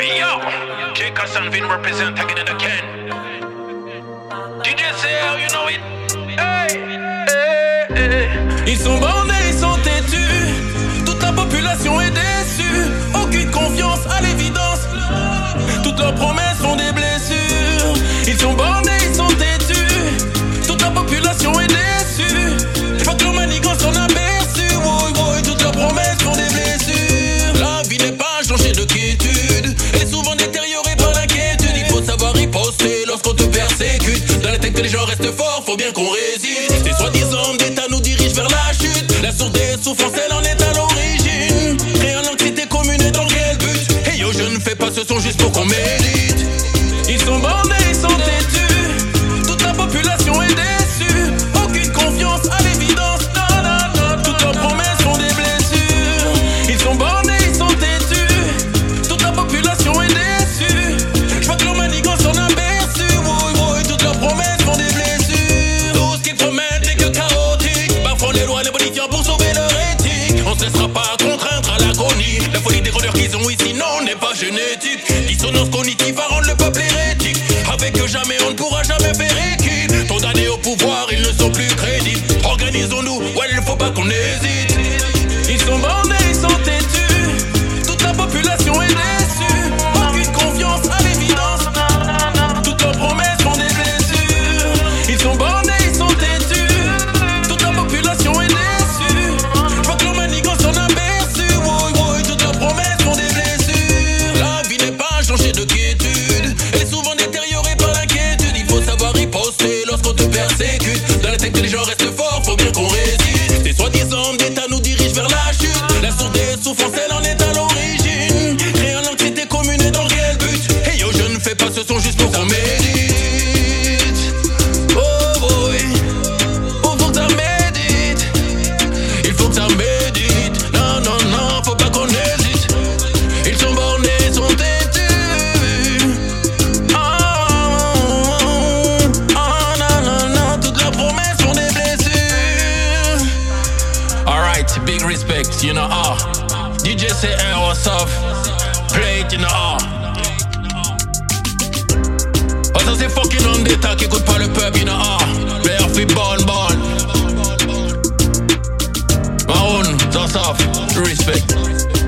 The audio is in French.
Yo, Vin again and. DJ CL, you know it. Hey, hey. Ils sont bornés, ils sont têtus. Toute la population est déçue. Aucune confiance. sous foncé on te persécute. Dans la tête les gens restent forts, faut bien qu'on résiste. Ces soi-disant d'État nous dirigent vers la chute. La sourde souffrance, elle en est à l'origine. Créant l'anxiété commune et dans quel but. respect, you know, ah. DJ say, hey, what's up? Play it, you know, ah. Uh. Parce que c'est fucking on the qui écoute pas le pub, you know, ah. Uh. Play off it, bon, bon. Maroon, that's off, respect.